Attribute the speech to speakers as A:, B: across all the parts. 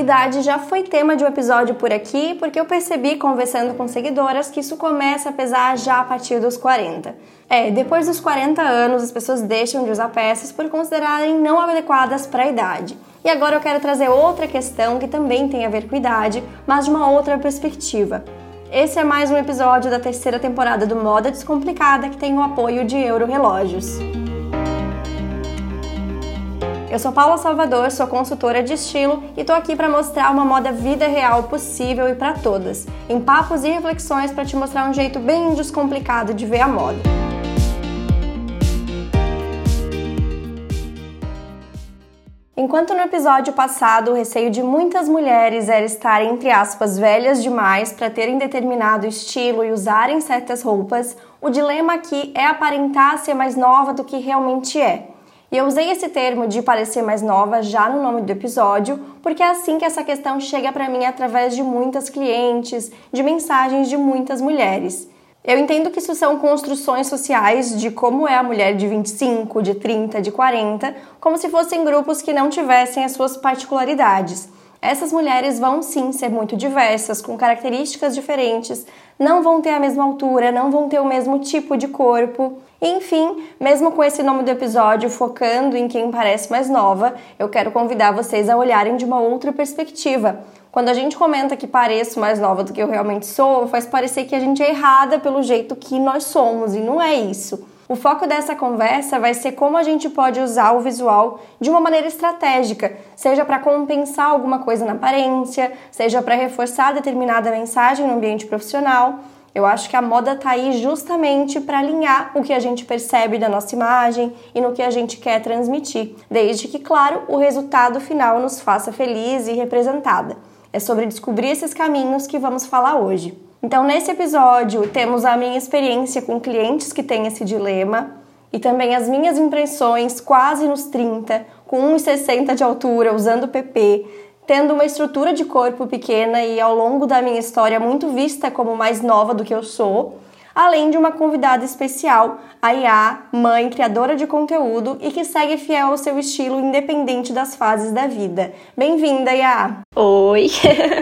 A: Idade já foi tema de um episódio por aqui, porque eu percebi conversando com seguidoras que isso começa a pesar já a partir dos 40. É, depois dos 40 anos, as pessoas deixam de usar peças por considerarem não adequadas para a idade. E agora eu quero trazer outra questão que também tem a ver com idade, mas de uma outra perspectiva. Esse é mais um episódio da terceira temporada do Moda Descomplicada que tem o apoio de Euro Relógios. Eu sou Paula Salvador, sou consultora de estilo e tô aqui para mostrar uma moda vida real possível e para todas, em papos e reflexões para te mostrar um jeito bem descomplicado de ver a moda. Enquanto no episódio passado o receio de muitas mulheres era estar, entre aspas, velhas demais para terem determinado estilo e usarem certas roupas, o dilema aqui é aparentar ser mais nova do que realmente é. E eu usei esse termo de parecer mais nova já no nome do episódio, porque é assim que essa questão chega para mim através de muitas clientes, de mensagens de muitas mulheres. Eu entendo que isso são construções sociais de como é a mulher de 25, de 30, de 40, como se fossem grupos que não tivessem as suas particularidades. Essas mulheres vão sim ser muito diversas, com características diferentes, não vão ter a mesma altura, não vão ter o mesmo tipo de corpo. Enfim, mesmo com esse nome do episódio focando em quem parece mais nova, eu quero convidar vocês a olharem de uma outra perspectiva quando a gente comenta que pareço mais nova do que eu realmente sou, faz parecer que a gente é errada pelo jeito que nós somos, e não é isso. O foco dessa conversa vai ser como a gente pode usar o visual de uma maneira estratégica, seja para compensar alguma coisa na aparência, seja para reforçar determinada mensagem no ambiente profissional. Eu acho que a moda está aí justamente para alinhar o que a gente percebe da nossa imagem e no que a gente quer transmitir, desde que, claro, o resultado final nos faça feliz e representada. É sobre descobrir esses caminhos que vamos falar hoje. Então, nesse episódio, temos a minha experiência com clientes que têm esse dilema e também as minhas impressões quase nos 30, com 1,60 de altura, usando PP, tendo uma estrutura de corpo pequena e ao longo da minha história muito vista como mais nova do que eu sou além de uma convidada especial, a Iá, mãe, criadora de conteúdo e que segue fiel ao seu estilo independente das fases da vida. Bem-vinda, Iá!
B: Oi!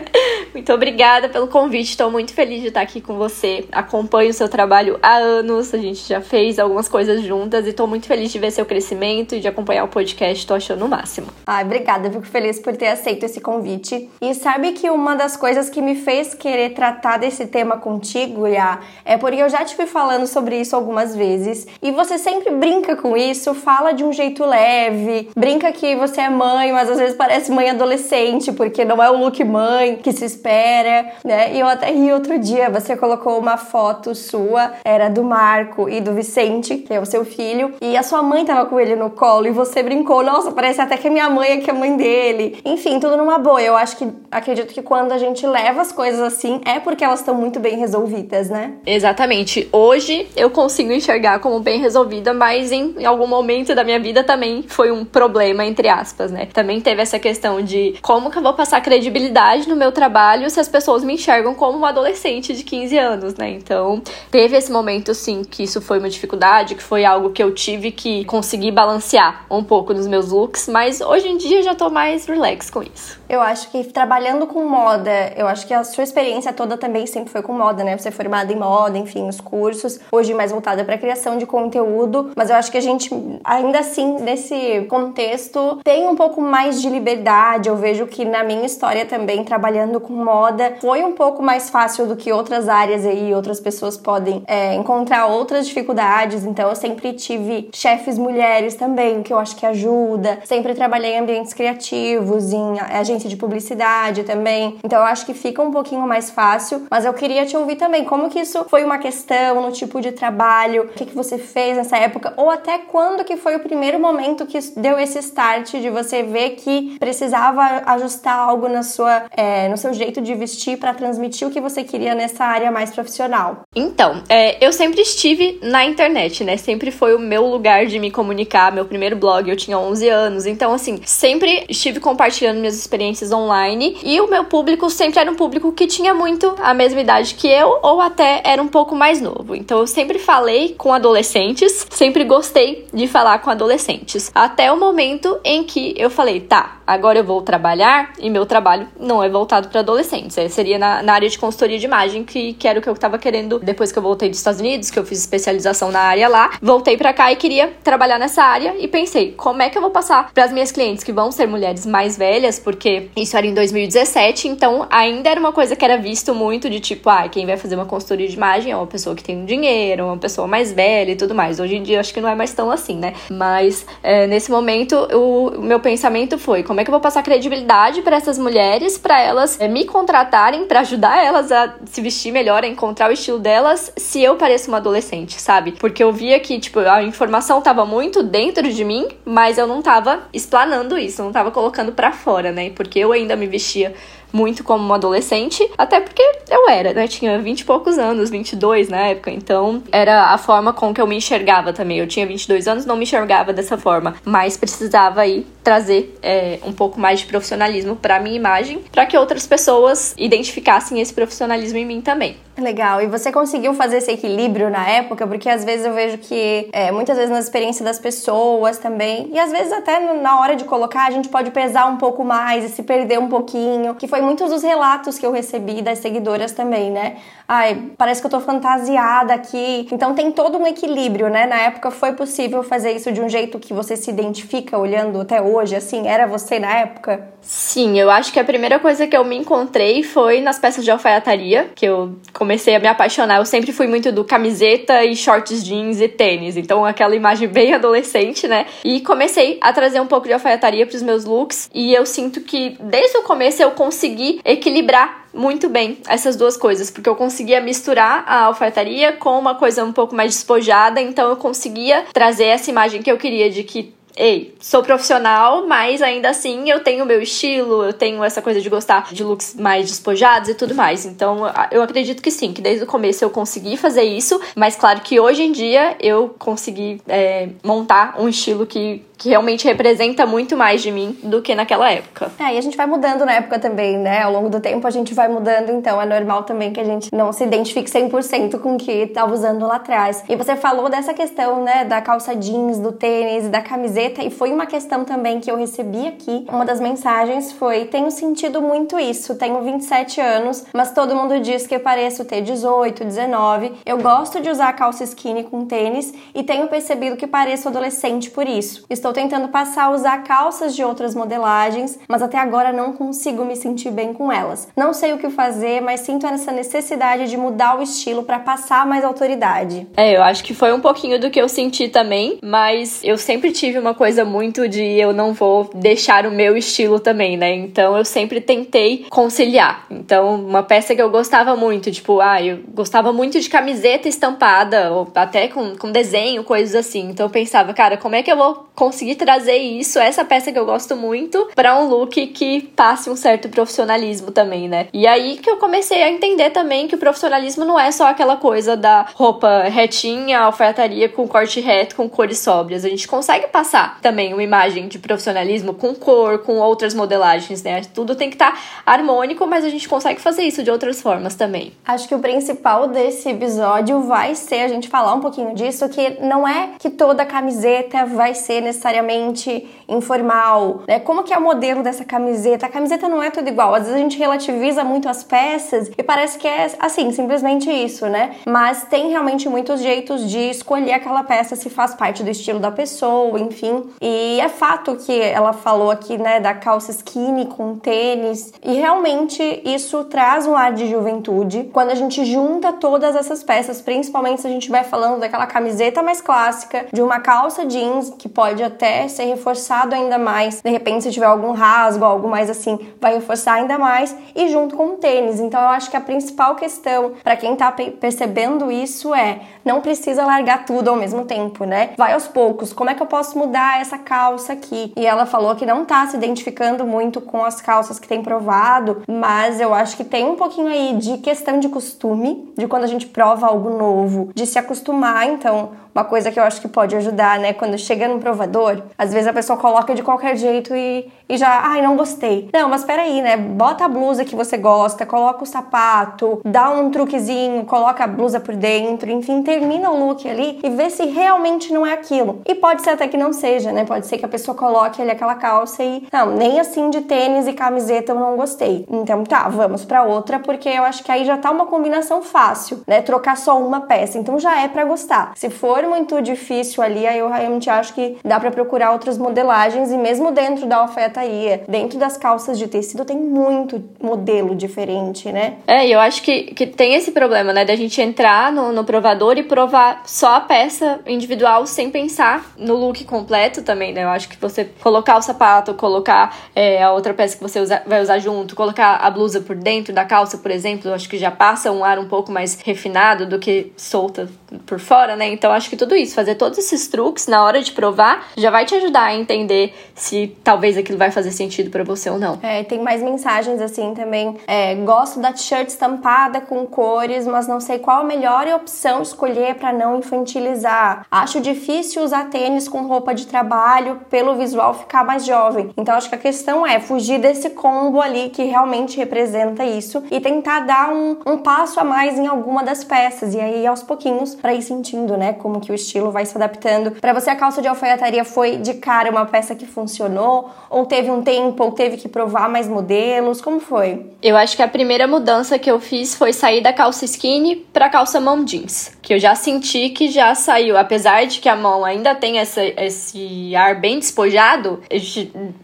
B: muito obrigada pelo convite, estou muito feliz de estar aqui com você. Acompanho o seu trabalho há anos, a gente já fez algumas coisas juntas e estou muito feliz de ver seu crescimento e de acompanhar o podcast, estou achando o máximo.
A: Ai, obrigada, fico feliz por ter aceito esse convite. E sabe que uma das coisas que me fez querer tratar desse tema contigo, Iá, é porque eu já te fui falando sobre isso algumas vezes e você sempre brinca com isso, fala de um jeito leve, brinca que você é mãe, mas às vezes parece mãe adolescente, porque não é o look mãe que se espera, né? E eu até ri outro dia, você colocou uma foto sua, era do Marco e do Vicente, que é o seu filho, e a sua mãe tava com ele no colo e você brincou, nossa, parece até que a minha mãe é que é a mãe dele. Enfim, tudo numa boa. Eu acho que acredito que quando a gente leva as coisas assim é porque elas estão muito bem resolvidas, né?
B: Exatamente Exatamente. Hoje eu consigo enxergar como bem resolvida, mas em, em, algum momento da minha vida também foi um problema, entre aspas, né? Também teve essa questão de como que eu vou passar credibilidade no meu trabalho se as pessoas me enxergam como uma adolescente de 15 anos, né? Então, teve esse momento, sim, que isso foi uma dificuldade, que foi algo que eu tive que conseguir balancear um pouco nos meus looks, mas hoje em dia já tô mais relax com isso.
A: Eu acho que trabalhando com moda, eu acho que a sua experiência toda também sempre foi com moda, né? Você é formada em moda, enfim, os cursos, hoje mais voltada para criação de conteúdo, mas eu acho que a gente ainda assim nesse contexto tem um pouco mais de liberdade. Eu vejo que na minha história também trabalhando com moda foi um pouco mais fácil do que outras áreas aí, outras pessoas podem é, encontrar outras dificuldades. Então eu sempre tive chefes mulheres também, que eu acho que ajuda. Sempre trabalhei em ambientes criativos, em agência de publicidade também. Então eu acho que fica um pouquinho mais fácil, mas eu queria te ouvir também como que isso foi uma questão no tipo de trabalho, o que, que você fez nessa época, ou até quando que foi o primeiro momento que deu esse start de você ver que precisava ajustar algo na sua, é, no seu jeito de vestir para transmitir o que você queria nessa área mais profissional?
B: Então, é, eu sempre estive na internet, né? Sempre foi o meu lugar de me comunicar. Meu primeiro blog eu tinha 11 anos, então assim, sempre estive compartilhando minhas experiências online e o meu público sempre era um público que tinha muito a mesma idade que eu ou até era um pouco pouco mais novo. Então eu sempre falei com adolescentes, sempre gostei de falar com adolescentes. Até o momento em que eu falei, tá, agora eu vou trabalhar e meu trabalho não é voltado para adolescentes. É, seria na, na, área de consultoria de imagem, que, que era o que eu estava querendo depois que eu voltei dos Estados Unidos, que eu fiz especialização na área lá. Voltei para cá e queria trabalhar nessa área e pensei, como é que eu vou passar para as minhas clientes que vão ser mulheres mais velhas, porque isso era em 2017, então ainda era uma coisa que era visto muito de tipo, ah, quem vai fazer uma consultoria de imagem é uma pessoa que tem um dinheiro, uma pessoa mais velha e tudo mais. Hoje em dia acho que não é mais tão assim, né? Mas é, nesse momento o, o meu pensamento foi como é que eu vou passar credibilidade para essas mulheres, para elas é, me contratarem, para ajudar elas a se vestir melhor, a encontrar o estilo delas, se eu pareço uma adolescente, sabe? Porque eu via que, tipo, a informação tava muito dentro de mim, mas eu não tava explanando isso, não tava colocando para fora, né? Porque eu ainda me vestia muito como uma adolescente, até porque eu era, né? Tinha 20 e poucos anos, 22 na época, então era a forma com que eu me enxergava também. Eu tinha 22 anos, não me enxergava dessa forma, mas precisava aí trazer é, um pouco mais de profissionalismo para minha imagem, para que outras pessoas identificassem esse profissionalismo em mim também.
A: Legal. E você conseguiu fazer esse equilíbrio na época? Porque às vezes eu vejo que, é, muitas vezes na experiência das pessoas também, e às vezes até na hora de colocar, a gente pode pesar um pouco mais e se perder um pouquinho, que foi muitos dos relatos que eu recebi das seguidoras também, né? Ai, parece que eu tô fantasiada aqui. Então tem todo um equilíbrio, né? Na época foi possível fazer isso de um jeito que você se identifica olhando até hoje, assim? Era você na época?
B: Sim, eu acho que a primeira coisa que eu me encontrei foi nas peças de alfaiataria, que eu comecei a me apaixonar. Eu sempre fui muito do camiseta e shorts jeans e tênis, então aquela imagem bem adolescente, né? E comecei a trazer um pouco de alfaiataria para os meus looks, e eu sinto que desde o começo eu consegui equilibrar muito bem essas duas coisas, porque eu conseguia misturar a alfaiataria com uma coisa um pouco mais despojada, então eu conseguia trazer essa imagem que eu queria de que ei, sou profissional, mas ainda assim eu tenho meu estilo, eu tenho essa coisa de gostar de looks mais despojados e tudo mais. Então eu acredito que sim, que desde o começo eu consegui fazer isso, mas claro que hoje em dia eu consegui é, montar um estilo que que realmente representa muito mais de mim do que naquela época.
A: É, e a gente vai mudando na época também, né? Ao longo do tempo a gente vai mudando, então é normal também que a gente não se identifique 100% com o que estava usando lá atrás. E você falou dessa questão, né, da calça jeans, do tênis, da camiseta, e foi uma questão também que eu recebi aqui. Uma das mensagens foi: tenho sentido muito isso, tenho 27 anos, mas todo mundo diz que eu pareço ter 18, 19. Eu gosto de usar calça skinny com tênis e tenho percebido que pareço adolescente por isso. Estou tentando passar a usar calças de outras modelagens, mas até agora não consigo me sentir bem com elas. Não sei o que fazer, mas sinto essa necessidade de mudar o estilo para passar mais autoridade.
B: É, eu acho que foi um pouquinho do que eu senti também, mas eu sempre tive uma coisa muito de eu não vou deixar o meu estilo também, né? Então eu sempre tentei conciliar. Então, uma peça que eu gostava muito, tipo, ah, eu gostava muito de camiseta estampada, ou até com, com desenho, coisas assim. Então eu pensava, cara, como é que eu vou conseguir trazer isso, essa peça que eu gosto muito, para um look que passe um certo profissionalismo também, né? E aí que eu comecei a entender também que o profissionalismo não é só aquela coisa da roupa retinha, alfaiataria com corte reto, com cores sóbrias. A gente consegue passar também uma imagem de profissionalismo com cor, com outras modelagens, né? Tudo tem que estar tá harmônico, mas a gente consegue fazer isso de outras formas também.
A: Acho que o principal desse episódio vai ser a gente falar um pouquinho disso, que não é que toda camiseta vai ser necessariamente informal, né? Como que é o modelo dessa camiseta? A camiseta não é tudo igual. Às vezes a gente relativiza muito as peças e parece que é assim, simplesmente isso, né? Mas tem realmente muitos jeitos de escolher aquela peça se faz parte do estilo da pessoa, enfim. E é fato que ela falou aqui, né, da calça skinny com tênis, e realmente isso traz um ar de juventude quando a gente junta todas essas peças, principalmente se a gente vai falando daquela camiseta mais clássica, de uma calça jeans que pode até ser reforçado ainda mais. De repente, se tiver algum rasgo, algo mais assim, vai reforçar ainda mais e junto com o tênis. Então, eu acho que a principal questão para quem tá percebendo isso é não precisa largar tudo ao mesmo tempo, né? Vai aos poucos. Como é que eu posso mudar mudar essa calça aqui. E ela falou que não tá se identificando muito com as calças que tem provado, mas eu acho que tem um pouquinho aí de questão de costume, de quando a gente prova algo novo, de se acostumar. Então, uma coisa que eu acho que pode ajudar, né? Quando chega no provador, às vezes a pessoa coloca de qualquer jeito e, e já, ai, não gostei. Não, mas peraí, né? Bota a blusa que você gosta, coloca o sapato, dá um truquezinho, coloca a blusa por dentro, enfim, termina o look ali e vê se realmente não é aquilo. E pode ser até que não seja, né? Pode ser que a pessoa coloque ali aquela calça e, não, nem assim de tênis e camiseta eu não gostei. Então tá, vamos para outra, porque eu acho que aí já tá uma combinação fácil, né? Trocar só uma peça. Então já é para gostar. Se for muito difícil ali, aí eu realmente acho que dá para procurar outras modelagens e mesmo dentro da alfaiataria, dentro das calças de tecido tem muito modelo diferente, né?
B: É, eu acho que, que tem esse problema, né, da gente entrar no, no provador e provar só a peça individual sem pensar no look completo também, né? Eu acho que você colocar o sapato, colocar é, a outra peça que você usa, vai usar junto, colocar a blusa por dentro da calça, por exemplo, eu acho que já passa um ar um pouco mais refinado do que solta por fora, né? Então acho que tudo isso, fazer todos esses truques na hora de provar, já vai te ajudar a entender se talvez aquilo vai fazer sentido para você ou não.
A: É, tem mais mensagens assim também. É, gosto da t-shirt estampada com cores, mas não sei qual a melhor opção escolher para não infantilizar. Acho difícil usar tênis com roupa de trabalho pelo visual ficar mais jovem. Então acho que a questão é fugir desse combo ali que realmente representa isso e tentar dar um, um passo a mais em alguma das peças e aí aos pouquinhos para ir sentindo, né, como que o estilo vai se adaptando. Para você a calça de alfaiataria foi de cara uma peça que funcionou ou teve um tempo ou teve que provar mais modelos? Como foi?
B: Eu acho que a primeira mudança que eu fiz foi sair da calça skinny para calça mão jeans, que eu já senti que já saiu, apesar de que a mão ainda tem essa, esse ar bem despojado,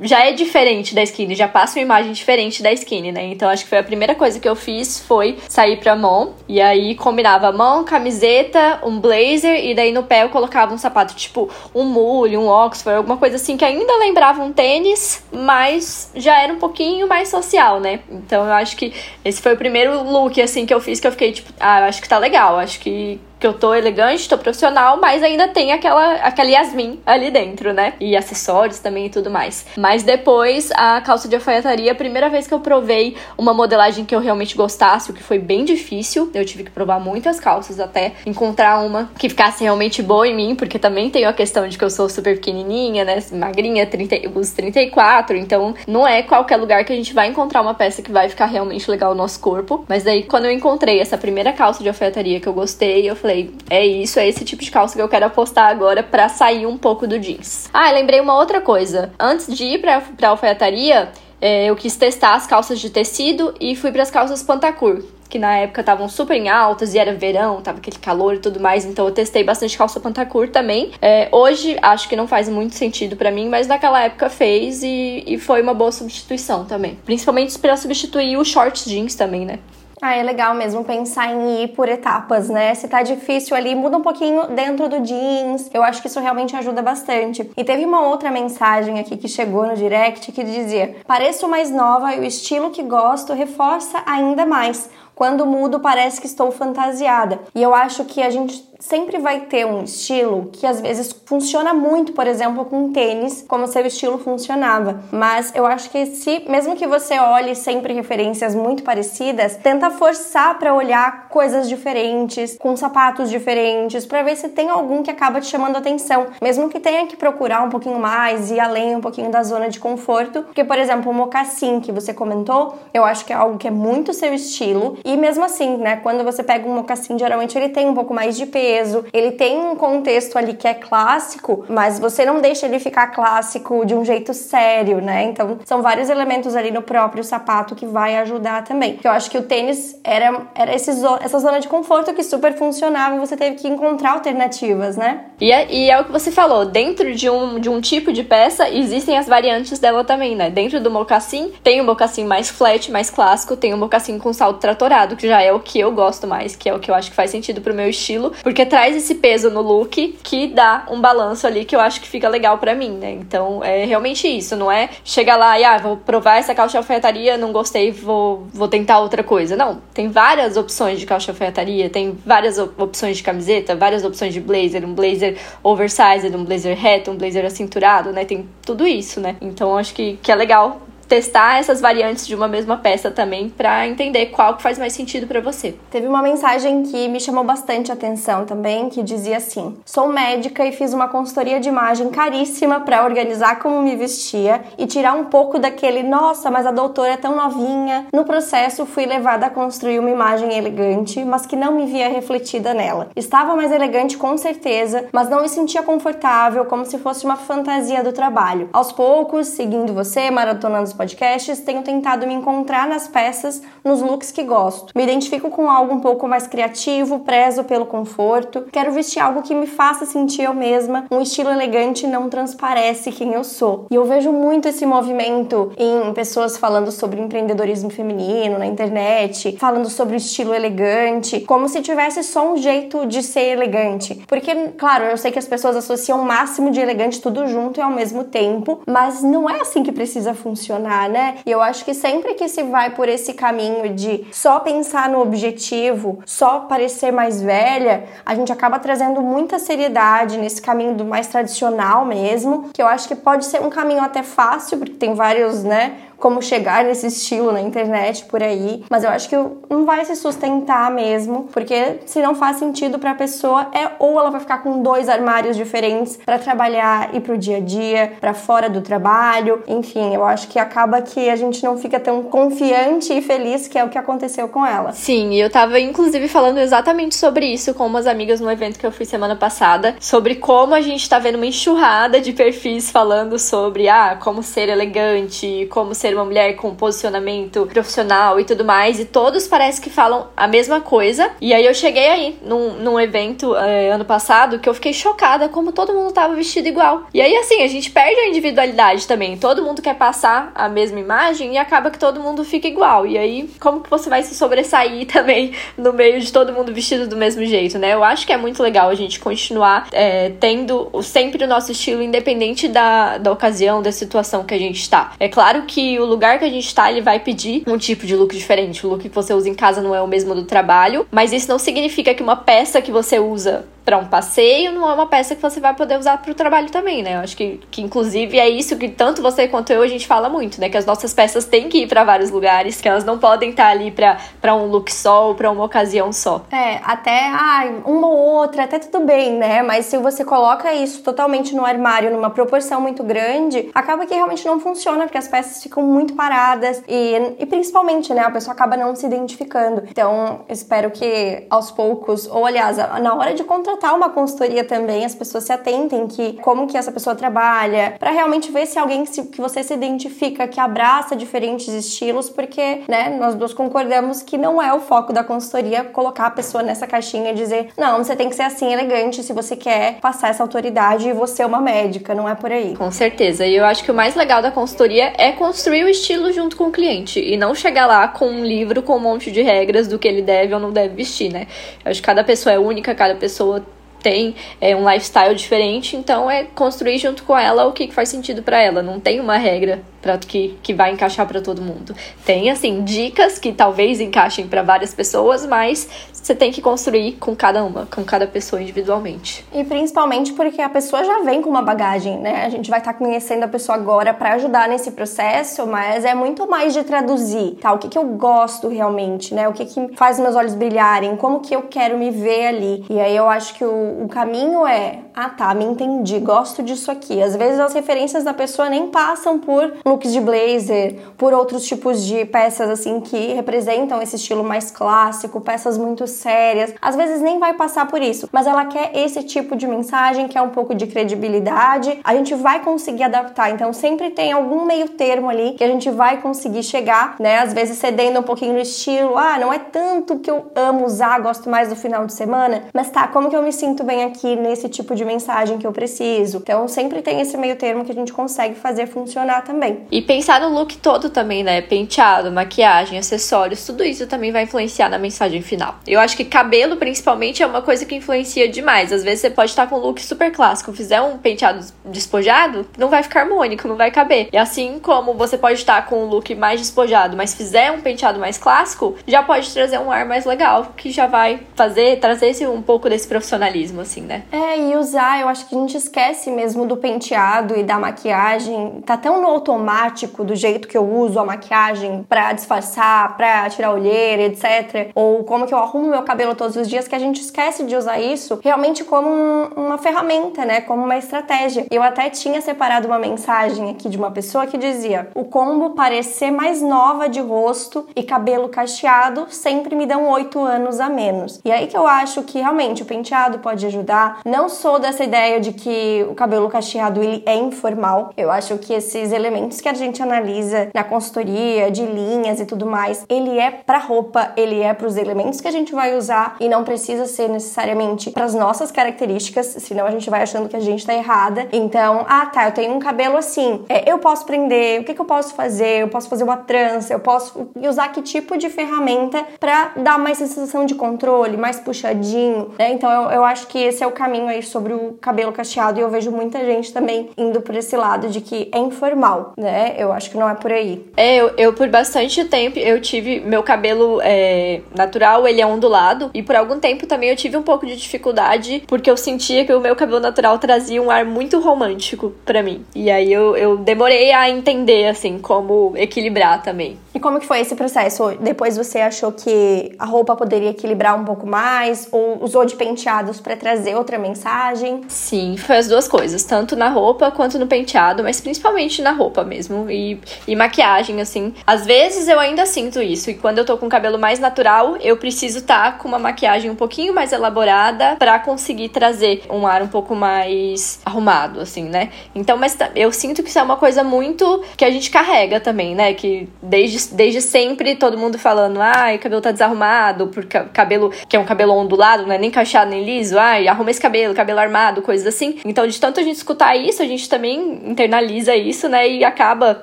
B: já é diferente da skinny, já passa uma imagem diferente da skinny, né? Então acho que foi a primeira coisa que eu fiz foi sair pra mão e aí combinava mão, camiseta um blazer e daí no pé eu colocava um sapato tipo um mule, um Oxford, alguma coisa assim que ainda lembrava um tênis, mas já era um pouquinho mais social, né? Então eu acho que esse foi o primeiro look assim que eu fiz que eu fiquei tipo, ah, eu acho que tá legal, acho que que eu tô elegante, tô profissional, mas ainda tem aquela, aquela Yasmin ali dentro, né? E acessórios também e tudo mais. Mas depois, a calça de alfaiataria, a primeira vez que eu provei uma modelagem que eu realmente gostasse, o que foi bem difícil, eu tive que provar muitas calças até encontrar uma que ficasse realmente boa em mim, porque também tem a questão de que eu sou super pequenininha, né? Magrinha, 30, os 34, então não é qualquer lugar que a gente vai encontrar uma peça que vai ficar realmente legal no nosso corpo. Mas daí, quando eu encontrei essa primeira calça de alfaiataria que eu gostei, eu falei, falei, é isso, é esse tipo de calça que eu quero apostar agora para sair um pouco do jeans. Ah, lembrei uma outra coisa. Antes de ir pra, pra alfaiataria, é, eu quis testar as calças de tecido e fui para as calças Pantacur, que na época estavam super em altas e era verão, tava aquele calor e tudo mais, então eu testei bastante calça Pantacur também. É, hoje acho que não faz muito sentido para mim, mas naquela época fez e, e foi uma boa substituição também. Principalmente para substituir os shorts jeans também, né?
A: Ah, é legal mesmo pensar em ir por etapas, né? Se tá difícil ali, muda um pouquinho dentro do jeans. Eu acho que isso realmente ajuda bastante. E teve uma outra mensagem aqui que chegou no direct que dizia: Pareço mais nova e o estilo que gosto reforça ainda mais. Quando mudo, parece que estou fantasiada. E eu acho que a gente sempre vai ter um estilo que às vezes funciona muito, por exemplo, com tênis, como seu estilo funcionava. Mas eu acho que se, mesmo que você olhe sempre referências muito parecidas, tenta forçar para olhar coisas diferentes, com sapatos diferentes, para ver se tem algum que acaba te chamando atenção, mesmo que tenha que procurar um pouquinho mais e além um pouquinho da zona de conforto, porque por exemplo, o mocassim que você comentou, eu acho que é algo que é muito seu estilo. E mesmo assim, né, quando você pega um mocassim, geralmente ele tem um pouco mais de peso peso. Ele tem um contexto ali que é clássico, mas você não deixa ele ficar clássico de um jeito sério, né? Então, são vários elementos ali no próprio sapato que vai ajudar também. Eu acho que o tênis era, era esse, essa zona de conforto que super funcionava e você teve que encontrar alternativas, né?
B: E é, e é o que você falou, dentro de um, de um tipo de peça existem as variantes dela também, né? Dentro do mocassim, tem o mocassim mais flat, mais clássico, tem o mocassim com salto tratorado, que já é o que eu gosto mais, que é o que eu acho que faz sentido pro meu estilo, porque porque traz esse peso no look que dá um balanço ali que eu acho que fica legal para mim, né? Então é realmente isso, não é chegar lá e ah, vou provar essa calça alfaiataria, não gostei, vou, vou tentar outra coisa. Não, tem várias opções de calça alfaiataria, tem várias opções de camiseta, várias opções de blazer, um blazer oversized, um blazer reto, um blazer acinturado, né? Tem tudo isso, né? Então acho que, que é legal testar essas variantes de uma mesma peça também para entender qual que faz mais sentido para você.
A: Teve uma mensagem que me chamou bastante atenção também, que dizia assim: "Sou médica e fiz uma consultoria de imagem caríssima para organizar como me vestia e tirar um pouco daquele, nossa, mas a doutora é tão novinha". No processo fui levada a construir uma imagem elegante, mas que não me via refletida nela. Estava mais elegante com certeza, mas não me sentia confortável, como se fosse uma fantasia do trabalho. Aos poucos, seguindo você, maratonando podcasts, tenho tentado me encontrar nas peças, nos looks que gosto. Me identifico com algo um pouco mais criativo, prezo pelo conforto. Quero vestir algo que me faça sentir eu mesma. Um estilo elegante não transparece quem eu sou. E eu vejo muito esse movimento em pessoas falando sobre empreendedorismo feminino na internet, falando sobre o estilo elegante, como se tivesse só um jeito de ser elegante. Porque, claro, eu sei que as pessoas associam o máximo de elegante tudo junto e ao mesmo tempo, mas não é assim que precisa funcionar né? E eu acho que sempre que se vai por esse caminho de só pensar no objetivo, só parecer mais velha, a gente acaba trazendo muita seriedade nesse caminho do mais tradicional mesmo, que eu acho que pode ser um caminho até fácil, porque tem vários, né? Como chegar nesse estilo na internet por aí, mas eu acho que não vai se sustentar mesmo, porque se não faz sentido para a pessoa é ou ela vai ficar com dois armários diferentes para trabalhar e pro dia a dia, para fora do trabalho, enfim, eu acho que acaba que a gente não fica tão confiante e feliz que é o que aconteceu com ela.
B: Sim, eu tava inclusive falando exatamente sobre isso com umas amigas no evento que eu fui semana passada, sobre como a gente tá vendo uma enxurrada de perfis falando sobre ah, como ser elegante, como ser ser uma mulher com posicionamento profissional e tudo mais, e todos parece que falam a mesma coisa. E aí eu cheguei aí num, num evento é, ano passado que eu fiquei chocada como todo mundo tava vestido igual. E aí, assim, a gente perde a individualidade também. Todo mundo quer passar a mesma imagem e acaba que todo mundo fica igual. E aí, como que você vai se sobressair também no meio de todo mundo vestido do mesmo jeito, né? Eu acho que é muito legal a gente continuar é, tendo sempre o nosso estilo, independente da, da ocasião, da situação que a gente está. É claro que o lugar que a gente tá, ele vai pedir um tipo de look diferente. O look que você usa em casa não é o mesmo do trabalho, mas isso não significa que uma peça que você usa para um passeio, não é uma peça que você vai poder usar para o trabalho também, né? Eu acho que, que, inclusive, é isso que tanto você quanto eu a gente fala muito, né? Que as nossas peças têm que ir para vários lugares, que elas não podem estar tá ali para um look só ou para uma ocasião só.
A: É, até ah, uma ou outra, até tudo bem, né? Mas se você coloca isso totalmente no armário, numa proporção muito grande, acaba que realmente não funciona, porque as peças ficam muito paradas e, e principalmente, né? A pessoa acaba não se identificando. Então, espero que aos poucos, ou aliás, na hora de contratar contratar uma consultoria também, as pessoas se atentem que como que essa pessoa trabalha, para realmente ver se alguém que, se, que você se identifica, que abraça diferentes estilos, porque, né, nós duas concordamos que não é o foco da consultoria colocar a pessoa nessa caixinha e dizer, não, você tem que ser assim elegante se você quer passar essa autoridade e você é uma médica, não é por aí.
B: Com certeza. E eu acho que o mais legal da consultoria é construir o estilo junto com o cliente e não chegar lá com um livro com um monte de regras do que ele deve ou não deve vestir, né? Eu acho que cada pessoa é única, cada pessoa tem é, um lifestyle diferente, então é construir junto com ela o que, faz sentido para ela. Não tem uma regra para que, que vai encaixar para todo mundo. Tem assim dicas que talvez encaixem para várias pessoas, mas você tem que construir com cada uma, com cada pessoa individualmente.
A: E principalmente porque a pessoa já vem com uma bagagem, né? A gente vai estar tá conhecendo a pessoa agora para ajudar nesse processo, mas é muito mais de traduzir, tá? O que, que eu gosto realmente, né? O que, que faz meus olhos brilharem, como que eu quero me ver ali. E aí eu acho que o, o caminho é, ah tá, me entendi, gosto disso aqui. Às vezes as referências da pessoa nem passam por looks de blazer, por outros tipos de peças assim que representam esse estilo mais clássico, peças muito sérias. Às vezes nem vai passar por isso, mas ela quer esse tipo de mensagem, que é um pouco de credibilidade. A gente vai conseguir adaptar, então sempre tem algum meio termo ali que a gente vai conseguir chegar, né? Às vezes cedendo um pouquinho no estilo, ah, não é tanto que eu amo usar, gosto mais do final de semana, mas tá, como que eu me sinto bem aqui nesse tipo de mensagem que eu preciso. Então sempre tem esse meio termo que a gente consegue fazer funcionar também.
B: E pensar no look todo também, né? Penteado, maquiagem, acessórios, tudo isso também vai influenciar na mensagem final. Eu acho que cabelo, principalmente, é uma coisa que influencia demais. Às vezes você pode estar com um look super clássico, fizer um penteado despojado, não vai ficar harmônico, não vai caber. E assim como você pode estar com um look mais despojado, mas fizer um penteado mais clássico, já pode trazer um ar mais legal, que já vai fazer, trazer esse, um pouco desse profissionalismo, assim, né?
A: É, e usar, eu acho que a gente esquece mesmo do penteado e da maquiagem. Tá tão no automático do jeito que eu uso a maquiagem pra disfarçar, pra tirar olheira, etc. Ou como que eu arrumo meu cabelo todos os dias, que a gente esquece de usar isso realmente como um, uma ferramenta, né? Como uma estratégia. Eu até tinha separado uma mensagem aqui de uma pessoa que dizia: o combo parecer mais nova de rosto e cabelo cacheado sempre me dão oito anos a menos. E aí que eu acho que realmente o penteado pode ajudar. Não sou dessa ideia de que o cabelo cacheado ele é informal. Eu acho que esses elementos que a gente analisa na consultoria de linhas e tudo mais, ele é para roupa, ele é para os elementos que a gente vai usar e não precisa ser necessariamente para as nossas características, senão a gente vai achando que a gente tá errada. Então, ah, tá, eu tenho um cabelo assim, é, eu posso prender, o que, que eu posso fazer? Eu posso fazer uma trança, eu posso usar que tipo de ferramenta para dar mais sensação de controle, mais puxadinho, né? Então, eu, eu acho que esse é o caminho aí sobre o cabelo cacheado e eu vejo muita gente também indo por esse lado de que é informal, né? Eu acho que não é por aí.
B: É, eu, eu por bastante tempo eu tive meu cabelo é, natural, ele é ondulado e por algum tempo também eu tive um pouco de dificuldade porque eu sentia que o meu cabelo natural trazia um ar muito romântico para mim. E aí eu, eu demorei a entender assim como equilibrar também.
A: E como que foi esse processo? Depois você achou que a roupa poderia equilibrar um pouco mais ou usou de penteados para trazer outra mensagem?
B: Sim, foi as duas coisas, tanto na roupa quanto no penteado, mas principalmente na roupa mesmo e, e maquiagem assim. Às vezes eu ainda sinto isso e quando eu tô com o cabelo mais natural, eu preciso estar tá com uma maquiagem um pouquinho mais elaborada para conseguir trazer um ar um pouco mais arrumado assim, né? Então, mas eu sinto que isso é uma coisa muito que a gente carrega também, né? Que desde desde, sempre todo mundo falando, ai, cabelo tá desarrumado, porque cabelo, que é um cabelo ondulado, não é nem cacheado nem liso, ai, arruma esse cabelo, cabelo armado, coisas assim. Então, de tanto a gente escutar isso, a gente também internaliza isso, né, e acaba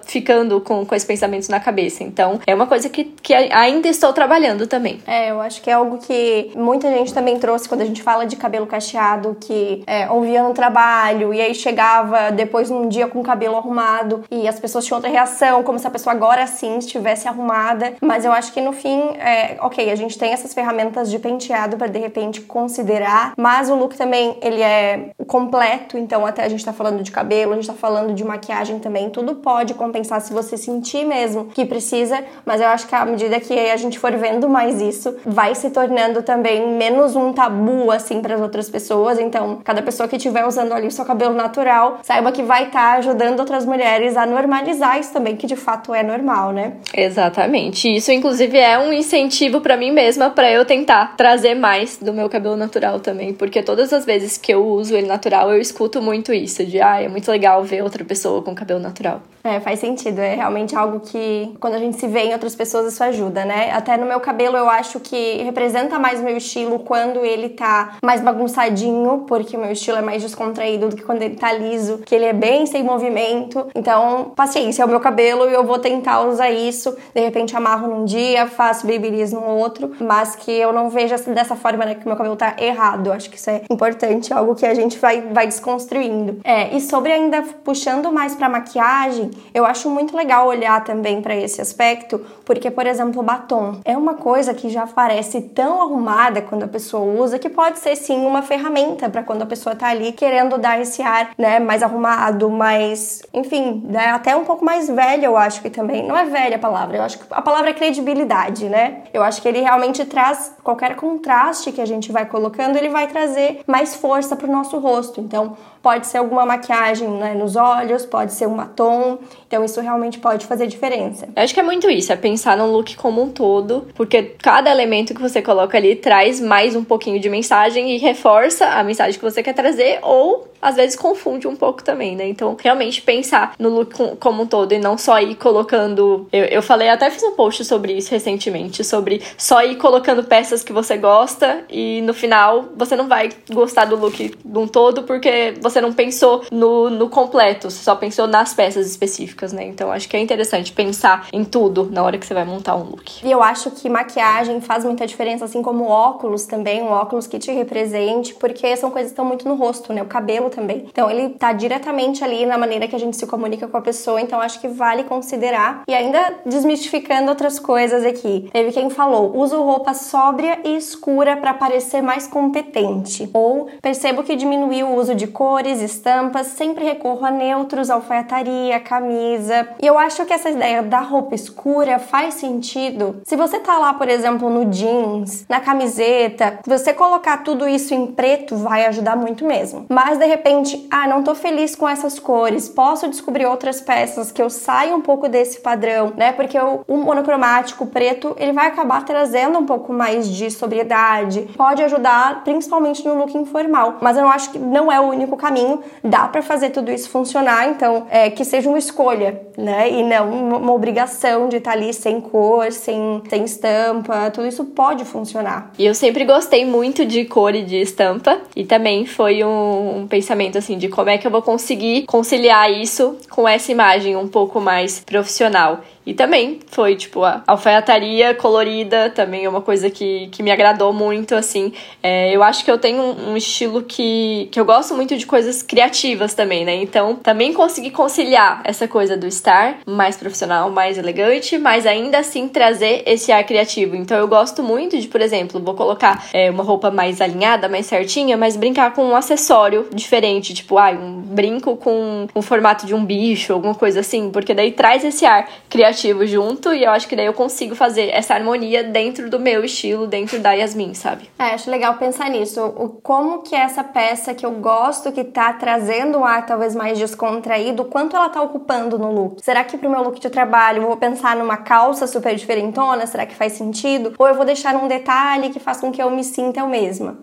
B: ficando com, com esses pensamentos na cabeça. Então, é uma coisa que, que ainda estou trabalhando também.
A: É, eu acho que é algo que muita gente também trouxe quando a gente fala de cabelo cacheado, que é, ouvia no trabalho e aí chegava depois num dia com o cabelo arrumado e as pessoas tinham outra reação, como se a pessoa agora sim estivesse estivesse arrumada, mas eu acho que no fim, é, ok, a gente tem essas ferramentas de penteado para de repente considerar, mas o look também ele é completo, então até a gente tá falando de cabelo, a gente tá falando de maquiagem também, tudo pode compensar se você sentir mesmo que precisa, mas eu acho que à medida que a gente for vendo mais isso, vai se tornando também menos um tabu assim para as outras pessoas, então cada pessoa que estiver usando ali o seu cabelo natural, saiba que vai estar tá ajudando outras mulheres a normalizar isso também, que de fato é normal, né?
B: Exatamente. Isso, inclusive, é um incentivo para mim mesma para eu tentar trazer mais do meu cabelo natural também. Porque todas as vezes que eu uso ele natural, eu escuto muito isso: de ah, é muito legal ver outra pessoa com cabelo natural.
A: É, faz sentido. É realmente algo que, quando a gente se vê em outras pessoas, isso ajuda, né? Até no meu cabelo, eu acho que representa mais o meu estilo quando ele tá mais bagunçadinho, porque o meu estilo é mais descontraído do que quando ele tá liso, que ele é bem sem movimento. Então, paciência, é o meu cabelo e eu vou tentar usar isso. De repente, amarro num dia, faço babyliss no outro, mas que eu não veja dessa forma, né? Que meu cabelo tá errado. Eu acho que isso é importante, algo que a gente vai, vai desconstruindo. É, e sobre ainda puxando mais pra maquiagem, eu acho muito legal olhar também para esse aspecto, porque, por exemplo, batom é uma coisa que já parece tão arrumada quando a pessoa usa que pode ser sim uma ferramenta para quando a pessoa tá ali querendo dar esse ar, né, mais arrumado, mais, enfim, né, até um pouco mais velho, eu acho que também. Não é velha a palavra, eu acho que a palavra é credibilidade, né? Eu acho que ele realmente traz qualquer contraste que a gente vai colocando, ele vai trazer mais força pro nosso rosto. Então, Pode ser alguma maquiagem né, nos olhos, pode ser um batom. Então, isso realmente pode fazer diferença.
B: Eu acho que é muito isso, é pensar no look como um todo, porque cada elemento que você coloca ali traz mais um pouquinho de mensagem e reforça a mensagem que você quer trazer, ou às vezes confunde um pouco também, né? Então, realmente pensar no look como um todo e não só ir colocando. Eu, eu, falei, até fiz um post sobre isso recentemente, sobre só ir colocando peças que você gosta e no final você não vai gostar do look de um todo porque você não pensou no, no completo, você só pensou nas peças específicas, né? Então acho que é interessante pensar em tudo na hora que você vai montar um look.
A: E eu acho que maquiagem faz muita diferença, assim como óculos também, um óculos que te represente, porque são coisas que estão muito no rosto, né? O cabelo também. Então ele tá diretamente ali na maneira que a gente se comunica com a pessoa, então acho que vale considerar. E ainda desmistificando outras coisas aqui. Teve quem falou: uso roupa sóbria e escura para parecer mais competente. Ou percebo que diminui o uso de cores, estampas, sempre recorro a neutros, alfaiataria, camisa. E eu acho que essa ideia da roupa escura faz sentido. Se você tá lá, por exemplo, no jeans, na camiseta, você colocar tudo isso em preto vai ajudar muito mesmo. Mas de repente, ah, não tô feliz com essas cores, posso descobrir outras peças que eu saia um pouco desse padrão, né? Porque o, o monocromático preto, ele vai acabar trazendo um pouco mais de sobriedade, pode ajudar principalmente no look informal. Mas eu não acho que não é o único caminho, dá para fazer tudo isso funcionar, então é que seja uma escolha, né? E não uma obrigação de estar tá ali sem cor, sem, sem estampa, tudo isso pode funcionar.
B: E eu sempre gostei muito de cor e de estampa, e também foi um, um pensamento assim de como é que eu vou conseguir conciliar isso com essa imagem um pouco mais profissional. E também foi, tipo, a alfaiataria colorida também é uma coisa que, que me agradou muito, assim. É, eu acho que eu tenho um, um, estilo que, que eu gosto muito de coisas criativas também, né? Então, também consegui conciliar essa coisa do estar mais profissional, mais elegante, mas ainda assim trazer esse ar criativo. Então, eu gosto muito de, por exemplo, vou colocar é, uma roupa mais alinhada, mais certinha, mas brincar com um acessório diferente, tipo, ah, um brinco com um formato de um bicho, alguma coisa assim, porque daí traz esse ar criativo criativo junto e eu acho que daí eu consigo fazer essa harmonia dentro do meu estilo, dentro da Yasmin, sabe?
A: É, acho legal pensar nisso. O, como que essa peça que eu gosto, que tá trazendo um ar talvez mais descontraído, quanto ela tá ocupando no look? Será que pro meu look de trabalho eu vou pensar numa calça super diferentona? Será que faz sentido? Ou eu vou deixar um detalhe que faz com que eu me sinta eu mesma?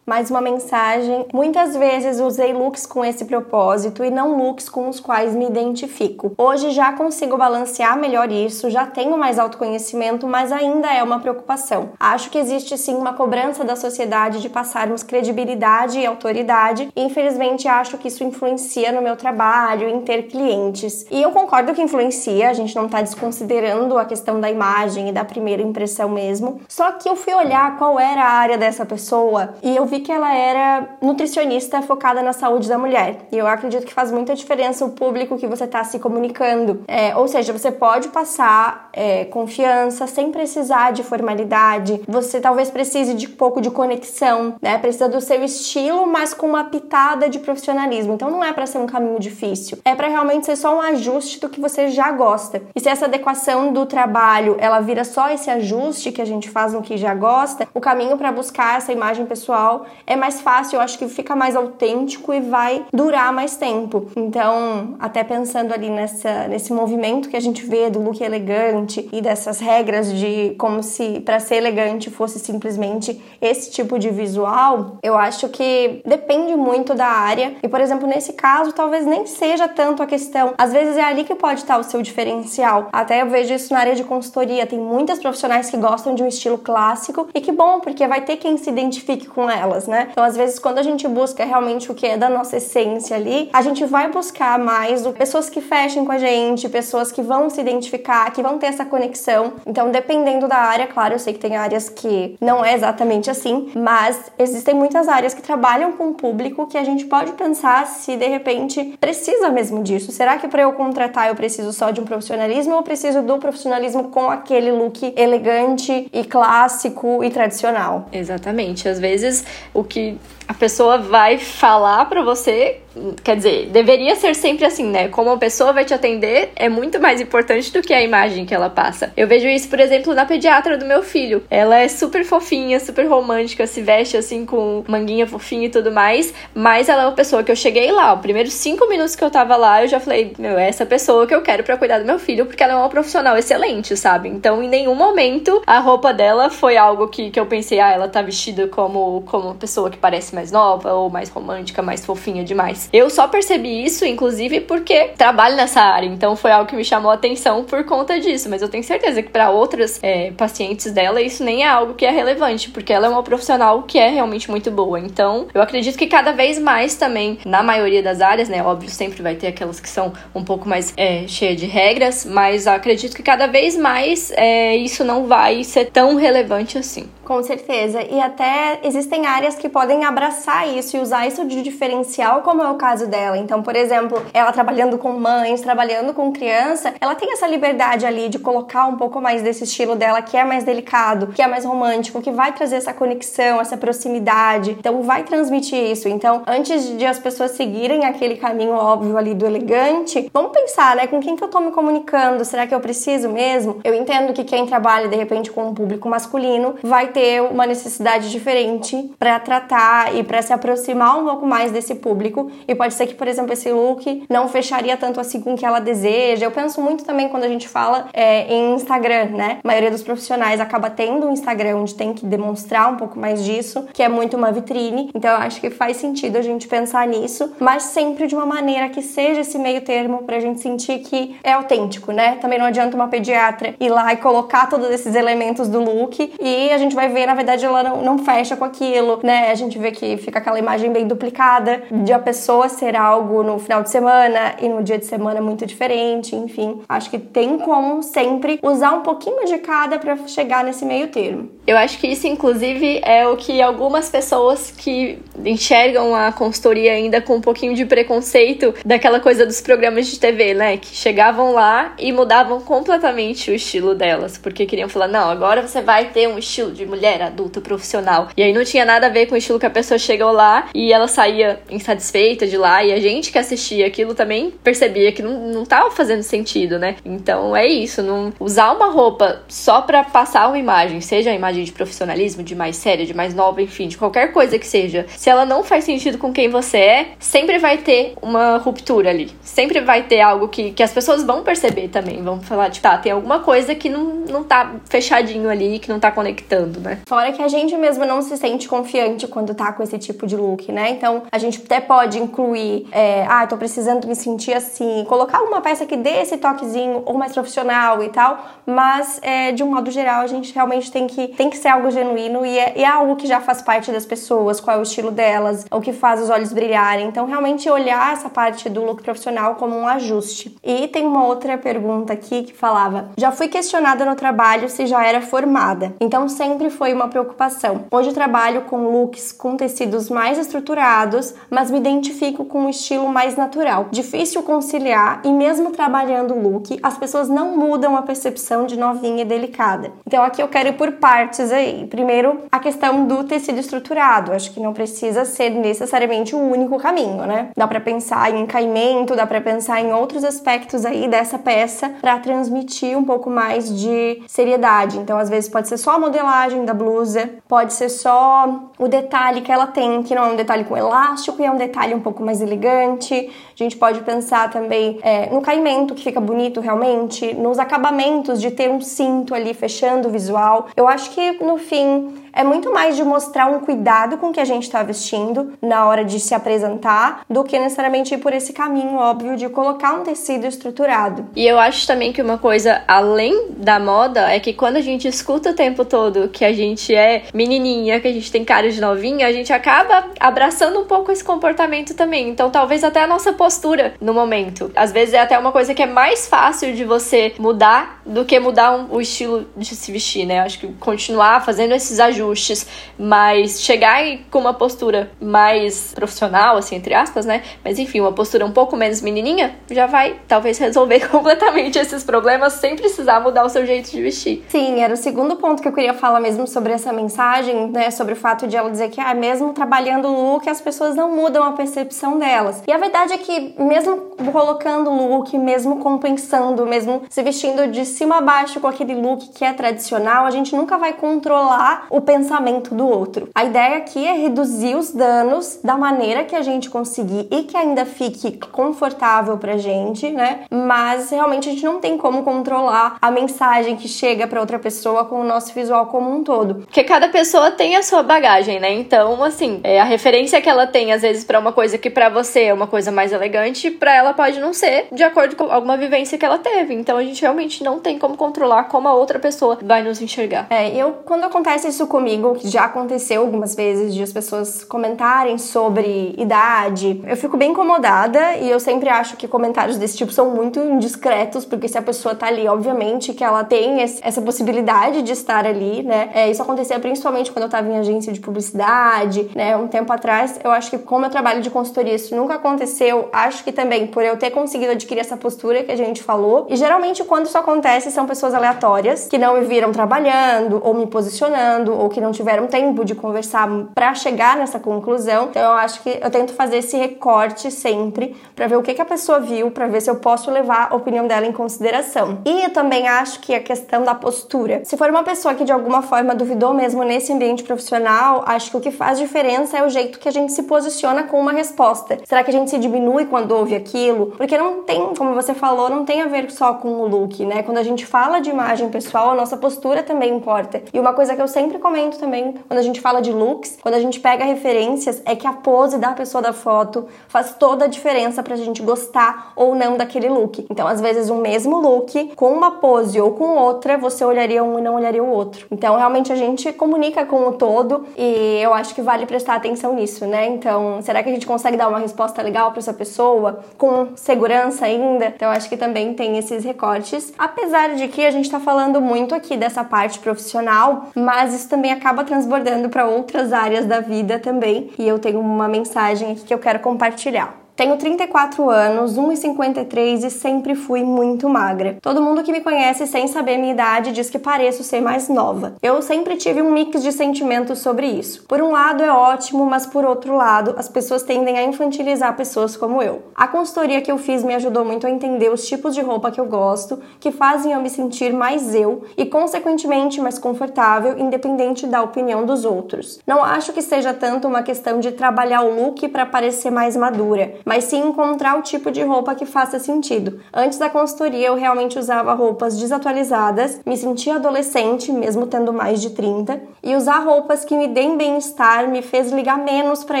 A: Mais uma mensagem. Muitas vezes usei looks com esse propósito e não looks com os quais me identifico. Hoje já consigo balancear melhor isso, já tenho mais autoconhecimento, mas ainda é uma preocupação. Acho que existe sim uma cobrança da sociedade de passarmos credibilidade e autoridade, e infelizmente acho que isso influencia no meu trabalho, em ter clientes. E eu concordo que influencia, a gente não está desconsiderando a questão da imagem e da primeira impressão mesmo. Só que eu fui olhar qual era a área dessa pessoa e eu vi que ela era nutricionista focada na saúde da mulher. E eu acredito que faz muita diferença o público que você está se comunicando. É, ou seja, você pode passar é, confiança sem precisar de formalidade. Você talvez precise de um pouco de conexão, né? Precisa do seu estilo, mas com uma pitada de profissionalismo. Então não é para ser um caminho difícil. É para realmente ser só um ajuste do que você já gosta. E se essa adequação do trabalho ela vira só esse ajuste que a gente faz no que já gosta, o caminho para buscar essa imagem pessoal é mais fácil, eu acho que fica mais autêntico e vai durar mais tempo. Então, até pensando ali nessa, nesse movimento que a gente vê do look elegante e dessas regras de como se para ser elegante fosse simplesmente esse tipo de visual, eu acho que depende muito da área. E, por exemplo, nesse caso, talvez nem seja tanto a questão. Às vezes é ali que pode estar o seu diferencial. Até eu vejo isso na área de consultoria. Tem muitas profissionais que gostam de um estilo clássico e que bom, porque vai ter quem se identifique com elas né? Então, às vezes, quando a gente busca realmente o que é da nossa essência ali, a gente vai buscar mais pessoas que fechem com a gente, pessoas que vão se identificar, que vão ter essa conexão. Então, dependendo da área, claro, eu sei que tem áreas que não é exatamente assim, mas existem muitas áreas que trabalham com o público que a gente pode pensar se de repente precisa mesmo disso. Será que para eu contratar eu preciso só de um profissionalismo ou preciso do profissionalismo com aquele look elegante e clássico e tradicional?
B: Exatamente. Às vezes o que a pessoa vai falar para você, quer dizer, deveria ser sempre assim, né? Como a pessoa vai te atender é muito mais importante do que a imagem que ela passa. Eu vejo isso, por exemplo, na pediatra do meu filho. Ela é super fofinha, super romântica, se veste assim com manguinha fofinha e tudo mais, mas ela é uma pessoa que eu cheguei lá, os primeiros cinco minutos que eu tava lá, eu já falei, meu, é essa pessoa que eu quero para cuidar do meu filho, porque ela é uma profissional excelente, sabe? Então, em nenhum momento a roupa dela foi algo que, que eu pensei, ah, ela tá vestida como, como pessoa que parece mais nova ou mais romântica, mais fofinha demais. Eu só percebi isso, inclusive, porque trabalho nessa área, então foi algo que me chamou a atenção por conta disso. Mas eu tenho certeza que para outras é, pacientes dela isso nem é algo que é relevante, porque ela é uma profissional que é realmente muito boa. Então, eu acredito que cada vez mais também, na maioria das áreas, né? Óbvio, sempre vai ter aquelas que são um pouco mais é, cheias de regras, mas acredito que cada vez mais é, isso não vai ser tão relevante assim.
A: Com certeza. E até existem áreas que podem abraçar isso e usar isso de diferencial, como é o caso dela. Então, por exemplo, ela trabalhando com mães, trabalhando com criança, ela tem essa liberdade ali de colocar um pouco mais desse estilo dela, que é mais delicado, que é mais romântico, que vai trazer essa conexão, essa proximidade. Então, vai transmitir isso. Então, antes de as pessoas seguirem aquele caminho óbvio ali do elegante, vamos pensar, né? Com quem que eu tô me comunicando? Será que eu preciso mesmo? Eu entendo que quem trabalha, de repente, com um público masculino vai ter ter uma necessidade diferente para tratar e para se aproximar um pouco mais desse público. E pode ser que, por exemplo, esse look não fecharia tanto assim com o que ela deseja. Eu penso muito também quando a gente fala é, em Instagram, né? A maioria dos profissionais acaba tendo um Instagram onde tem que demonstrar um pouco mais disso, que é muito uma vitrine. Então eu acho que faz sentido a gente pensar nisso, mas sempre de uma maneira que seja esse meio termo pra gente sentir que é autêntico, né? Também não adianta uma pediatra ir lá e colocar todos esses elementos do look e a gente vai ver, na verdade, ela não, não fecha com aquilo, né? A gente vê que fica aquela imagem bem duplicada de a pessoa ser algo no final de semana e no dia de semana muito diferente, enfim. Acho que tem como sempre usar um pouquinho de cada para chegar nesse meio termo.
B: Eu acho que isso, inclusive, é o que algumas pessoas que enxergam a consultoria ainda com um pouquinho de preconceito daquela coisa dos programas de TV, né? Que chegavam lá e mudavam completamente o estilo delas, porque queriam falar: não, agora você vai ter um estilo de mulher mulher adulta profissional. E aí não tinha nada a ver com o estilo que a pessoa chegou lá e ela saía insatisfeita de lá. E a gente que assistia aquilo também percebia que não, não tava fazendo sentido, né? Então é isso, não usar uma roupa só para passar uma imagem, seja a imagem de profissionalismo, de mais séria, de mais nova, enfim, de qualquer coisa que seja. Se ela não faz sentido com quem você é, sempre vai ter uma ruptura ali. Sempre vai ter algo que, que as pessoas vão perceber também. Vão falar, tipo, tá, tem alguma coisa que não, não tá fechadinho ali, que não tá conectando, né? né?
A: Fora que a gente mesmo não se sente confiante quando tá com esse tipo de look, né? Então a gente até pode incluir, é, ah, tô precisando me sentir assim, colocar uma peça que dê esse toquezinho ou mais profissional e tal, mas é, de um modo geral a gente realmente tem que, tem que ser algo genuíno e é, é algo que já faz parte das pessoas, qual é o estilo delas, o que faz os olhos brilharem. Então realmente olhar essa parte do look profissional como um ajuste. E tem uma outra pergunta aqui que falava: já fui questionada no trabalho se já era formada. Então sempre foi uma preocupação. Hoje trabalho com looks com tecidos mais estruturados, mas me identifico com um estilo mais natural. Difícil conciliar e mesmo trabalhando o look, as pessoas não mudam a percepção de novinha e delicada. Então aqui eu quero ir por partes aí. Primeiro, a questão do tecido estruturado. Acho que não precisa ser necessariamente o único caminho, né? Dá para pensar em caimento, dá para pensar em outros aspectos aí dessa peça para transmitir um pouco mais de seriedade. Então às vezes pode ser só a modelagem da blusa, pode ser só o detalhe que ela tem, que não é um detalhe com elástico e é um detalhe um pouco mais elegante. A gente pode pensar também é, no caimento, que fica bonito realmente, nos acabamentos de ter um cinto ali fechando o visual. Eu acho que no fim é muito mais de mostrar um cuidado com o que a gente está vestindo na hora de se apresentar do que necessariamente ir por esse caminho óbvio de colocar um tecido estruturado.
B: E eu acho também que uma coisa além da moda é que quando a gente escuta o tempo todo que a gente é menininha, que a gente tem cara de novinha, a gente acaba abraçando um pouco esse comportamento também. Então talvez até a nossa postura no momento. Às vezes é até uma coisa que é mais fácil de você mudar do que mudar um, o estilo de se vestir, né? Acho que continuar fazendo esses ajustes, mas chegar com uma postura mais profissional, assim, entre aspas, né? Mas enfim, uma postura um pouco menos menininha, já vai talvez resolver completamente esses problemas sem precisar mudar o seu jeito de vestir.
A: Sim, era o segundo ponto que eu queria falar mesmo sobre essa mensagem, né? Sobre o fato de ela dizer que, ah, mesmo trabalhando look, as pessoas não mudam a percepção delas. E a verdade é que, mesmo colocando look, mesmo compensando, mesmo se vestindo de cima a baixo com aquele look que é tradicional, a gente nunca vai controlar o pensamento do outro. A ideia aqui é reduzir os danos da maneira que a gente conseguir e que ainda fique confortável pra gente, né? Mas realmente a gente não tem como controlar a mensagem que chega para outra pessoa com o nosso visual como um todo. Todo.
B: Porque cada pessoa tem a sua bagagem, né? Então, assim, é, a referência que ela tem, às vezes, para uma coisa que para você é uma coisa mais elegante, para ela pode não ser, de acordo com alguma vivência que ela teve. Então, a gente realmente não tem como controlar como a outra pessoa vai nos enxergar.
A: É, eu, quando acontece isso comigo, que já aconteceu algumas vezes, de as pessoas comentarem sobre idade, eu fico bem incomodada e eu sempre acho que comentários desse tipo são muito indiscretos, porque se a pessoa tá ali, obviamente que ela tem essa possibilidade de estar ali, né? É, isso acontecia principalmente quando eu tava em agência de publicidade, né? Um tempo atrás, eu acho que como eu trabalho de consultoria, isso nunca aconteceu. Acho que também por eu ter conseguido adquirir essa postura que a gente falou. E geralmente quando isso acontece são pessoas aleatórias que não me viram trabalhando ou me posicionando ou que não tiveram tempo de conversar para chegar nessa conclusão. Então eu acho que eu tento fazer esse recorte sempre para ver o que, que a pessoa viu, para ver se eu posso levar a opinião dela em consideração. E eu também acho que a questão da postura. Se for uma pessoa que de alguma forma duvidou mesmo nesse ambiente profissional, acho que o que faz diferença é o jeito que a gente se posiciona com uma resposta. Será que a gente se diminui quando ouve aquilo? Porque não tem, como você falou, não tem a ver só com o look, né? Quando a gente fala de imagem pessoal, a nossa postura também importa. E uma coisa que eu sempre comento também quando a gente fala de looks, quando a gente pega referências, é que a pose da pessoa da foto faz toda a diferença pra gente gostar ou não daquele look. Então, às vezes, um mesmo look, com uma pose ou com outra, você olharia um e não olharia o outro. Então, realmente, a gente comunica com o todo e eu acho que vale prestar atenção nisso, né? Então, será que a gente consegue dar uma resposta legal para essa pessoa com segurança ainda? Então, acho que também tem esses recortes. Apesar de que a gente tá falando muito aqui dessa parte profissional, mas isso também acaba transbordando para outras áreas da vida também. E eu tenho uma mensagem aqui que eu quero compartilhar. Tenho 34 anos, 1,53 e sempre fui muito magra. Todo mundo que me conhece sem saber minha idade diz que pareço ser mais nova. Eu sempre tive um mix de sentimentos sobre isso. Por um lado é ótimo, mas por outro lado, as pessoas tendem a infantilizar pessoas como eu. A consultoria que eu fiz me ajudou muito a entender os tipos de roupa que eu gosto, que fazem eu me sentir mais eu e, consequentemente, mais confortável, independente da opinião dos outros. Não acho que seja tanto uma questão de trabalhar o look para parecer mais madura, mas sim encontrar o tipo de roupa que faça sentido. Antes da consultoria, eu realmente usava roupas desatualizadas, me sentia adolescente, mesmo tendo mais de 30, e usar roupas que me deem bem-estar me fez ligar menos para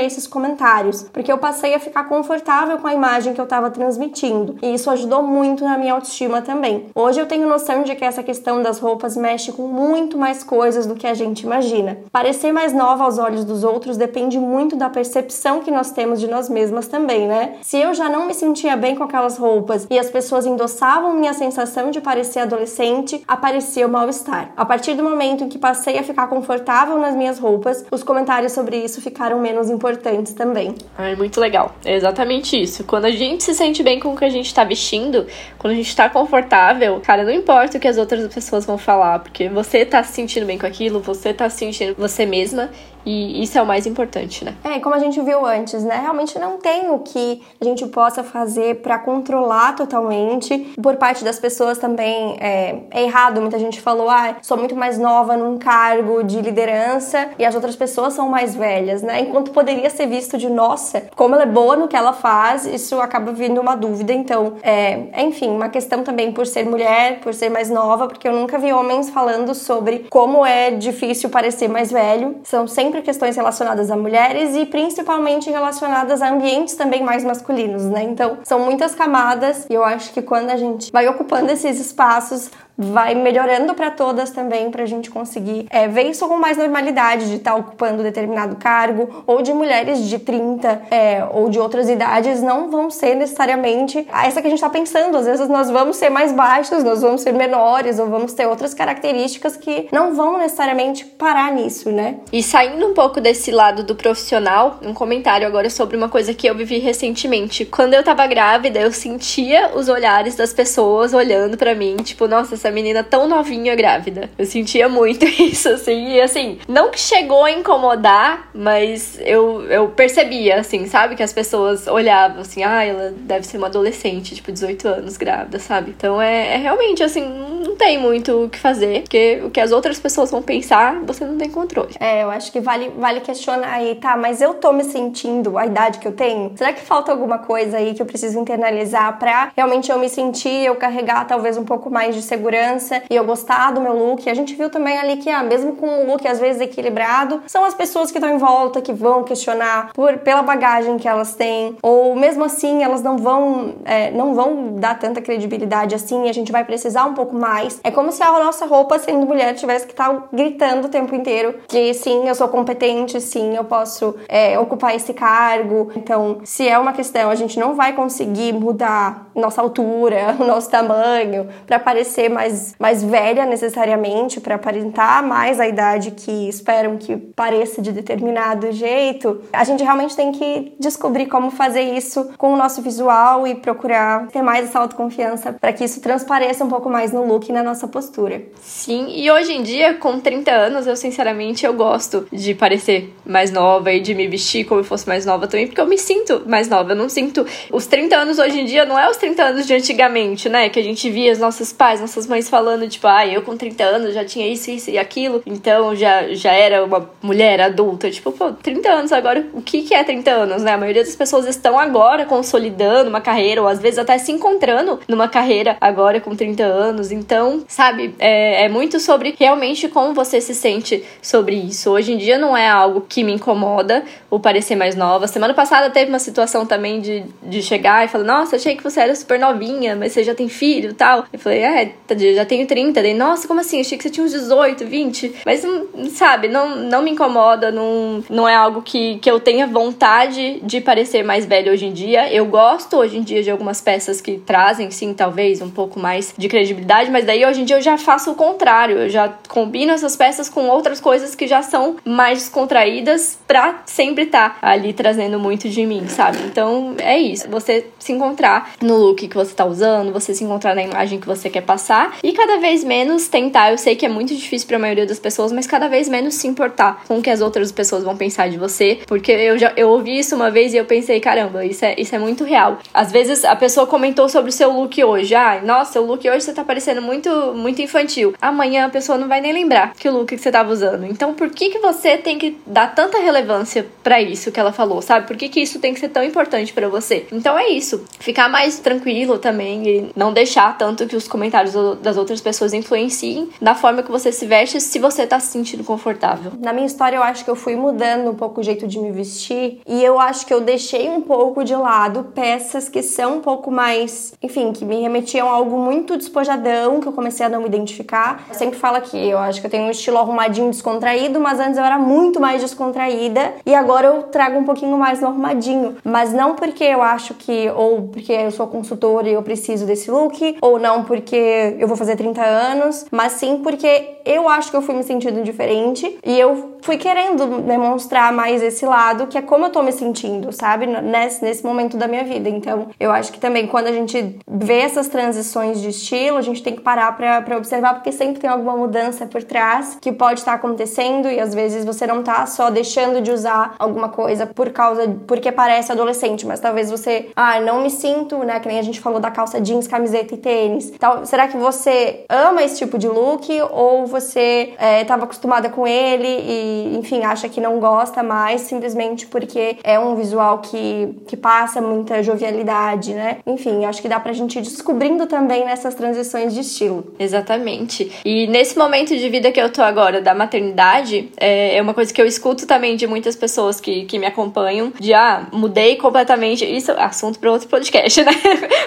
A: esses comentários, porque eu passei a ficar confortável com a imagem que eu estava transmitindo, e isso ajudou muito na minha autoestima também. Hoje eu tenho noção de que essa questão das roupas mexe com muito mais coisas do que a gente imagina. Parecer mais nova aos olhos dos outros depende muito da percepção que nós temos de nós mesmas também, né? Se eu já não me sentia bem com aquelas roupas e as pessoas endossavam minha sensação de parecer adolescente, aparecia o mal-estar. A partir do momento em que passei a ficar confortável nas minhas roupas, os comentários sobre isso ficaram menos importantes também.
B: É muito legal. É exatamente isso. Quando a gente se sente bem com o que a gente tá vestindo, quando a gente tá confortável, cara, não importa o que as outras pessoas vão falar, porque você tá se sentindo bem com aquilo, você tá se sentindo você mesma e isso é o mais importante, né?
A: É, como a gente viu antes, né? Realmente não tem o que a gente possa fazer para controlar totalmente. Por parte das pessoas também é, é, errado. Muita gente falou, ah, sou muito mais nova num cargo de liderança e as outras pessoas são mais velhas, né? Enquanto poderia ser visto de, nossa, como ela é boa no que ela faz, isso acaba vindo uma dúvida. Então, é, enfim, uma questão também por ser mulher, por ser mais nova, porque eu nunca vi homens falando sobre como é difícil parecer mais velho. São sempre sempre questões relacionadas a mulheres e principalmente relacionadas a ambientes também mais masculinos, né? Então, são muitas camadas e eu acho que quando a gente vai ocupando esses espaços, vai melhorando para todas também, para a gente conseguir é, ver isso com mais normalidade, de estar tá ocupando determinado cargo, ou de mulheres de 30 é, ou de outras idades não vão ser necessariamente essa que a gente está pensando. Às vezes nós vamos ser mais baixos, nós vamos ser menores, ou vamos ter outras características que não vão necessariamente parar nisso, né?
B: E saindo um pouco desse lado do profissional, um comentário agora sobre uma coisa que eu vivi recentemente. Quando eu tava grávida, eu sentia os olhares das pessoas olhando para mim, tipo, nossa, essa menina tão novinha grávida. Eu sentia muito isso, assim, e assim, não que chegou a incomodar, mas eu, eu percebia, assim, sabe? Que as pessoas olhavam assim, ah, ela deve ser uma adolescente, tipo, 18 anos grávida, sabe? Então é, é realmente, assim, não tem muito o que fazer, porque o que as outras pessoas vão pensar, você não tem controle.
A: É, eu acho que vale, vale questionar aí, tá, mas eu tô me sentindo a idade que eu tenho? Será que falta alguma coisa aí que eu preciso internalizar pra realmente eu me sentir, eu carregar talvez um pouco mais de segurança e eu gostar do meu look? A gente viu também ali que, ah, mesmo com um look às vezes equilibrado, são as pessoas que estão em volta que vão questionar por, pela bagagem que elas têm, ou mesmo assim elas não vão, é, não vão dar tanta credibilidade assim, a gente vai precisar um pouco mais. É como se a nossa roupa, sendo mulher, tivesse que estar gritando o tempo inteiro que sim, eu sou competente, sim, eu posso é, ocupar esse cargo. Então, se é uma questão, a gente não vai conseguir mudar nossa altura, o nosso tamanho, para parecer mais, mais velha necessariamente, para aparentar mais a idade que esperam que pareça de determinado jeito. A gente realmente tem que descobrir como fazer isso com o nosso visual e procurar ter mais essa autoconfiança para que isso transpareça um pouco mais no look e na nossa postura.
B: Sim, e hoje em dia, com 30 anos, eu sinceramente eu gosto de parecer mais nova e de me vestir como eu fosse mais nova também, porque eu me sinto mais nova. Eu não sinto. Os 30 anos hoje em dia não é os 30 anos de antigamente, né? Que a gente via os nossos pais, nossas mães falando, tipo, ah, eu com 30 anos já tinha isso, isso e aquilo, então já, já era uma mulher adulta. Tipo, pô, 30 anos agora, o que, que é 30 anos, né? A maioria das pessoas estão agora consolidando uma carreira, ou às vezes até se encontrando numa carreira agora com 30 anos. Então, sabe, é, é muito sobre realmente como você se sente sobre isso. Hoje em dia não é algo que me incomoda o parecer mais nova. Semana passada teve uma situação também de, de chegar e falar: Nossa, achei que você era super novinha, mas você já tem filho e tal. Eu falei: É, já tenho 30. Daí, nossa, como assim? Achei que você tinha uns 18, 20. Mas, sabe, não, não me incomoda, não, não é algo que, que eu tenha vontade de parecer mais velho hoje em dia. Eu gosto hoje em dia de algumas peças que trazem, sim, talvez, um pouco mais de credibilidade, mas daí hoje em dia eu já faço o contrário. Eu já combino essas peças com outras coisas que já são mais descontraídas pra sempre estar tá ali trazendo muito de mim, sabe? Então é isso. Você se encontrar no look que você tá usando, você se encontrar na imagem que você quer passar e cada vez menos tentar. Eu sei que é muito difícil para a maioria das pessoas, mas cada vez menos se importar com o que as outras pessoas vão pensar de você, porque eu já eu ouvi isso uma vez e eu pensei, caramba, isso é, isso é muito real. Às vezes a pessoa comentou sobre o seu look hoje, ah, nossa, o look hoje você tá parecendo muito muito infantil. Amanhã a pessoa não vai nem lembrar que o look que você tava usando. Então, por que que você tem que dar tanta relevância para isso que ela falou, sabe? Por que, que isso tem que ser tão importante para você? Então é isso. Ficar mais tranquilo também e não deixar tanto que os comentários das outras pessoas influenciem na forma que você se veste se você tá se sentindo confortável.
A: Na minha história, eu acho que eu fui mudando um pouco o jeito de me vestir e eu acho que eu deixei um pouco de lado peças que são um pouco mais, enfim, que me remetiam a algo muito despojadão, que eu comecei a não me identificar. Eu sempre falo aqui, eu acho que eu tenho um estilo arrumadinho descontraído, mas antes eu era muito mais descontraída e agora eu trago um pouquinho mais no arrumadinho. Mas não porque eu acho que, ou porque eu sou consultora e eu preciso desse look, ou não porque eu vou fazer 30 anos, mas sim porque eu acho que eu fui me sentindo diferente e eu fui querendo demonstrar mais esse lado, que é como eu tô me sentindo, sabe? Nesse, nesse momento da minha vida. Então, eu acho que também quando a gente vê essas transições de estilo, a gente tem que parar pra, observar, porque sempre tem alguma mudança por trás que pode estar tá acontecendo e às vezes você não tá só deixando de usar alguma coisa por causa, porque parece adolescente, mas talvez você, ah, não me sinto, né? Que nem a gente falou da calça jeans, camiseta e tênis. Então, será que você ama esse tipo de look ou você estava é, acostumada com ele e, enfim, acha que não gosta mais simplesmente porque é um visual que, que passa muita jovialidade, né? Enfim, acho que dá pra gente ir descobrindo também nessas transições de estilo.
B: Exatamente. E nesse momento de vida que eu tô agora, da maternidade, é, é uma coisa que eu escuto também de muitas pessoas que, que me acompanham, de ah, mudei completamente. Isso é assunto para outro podcast, né?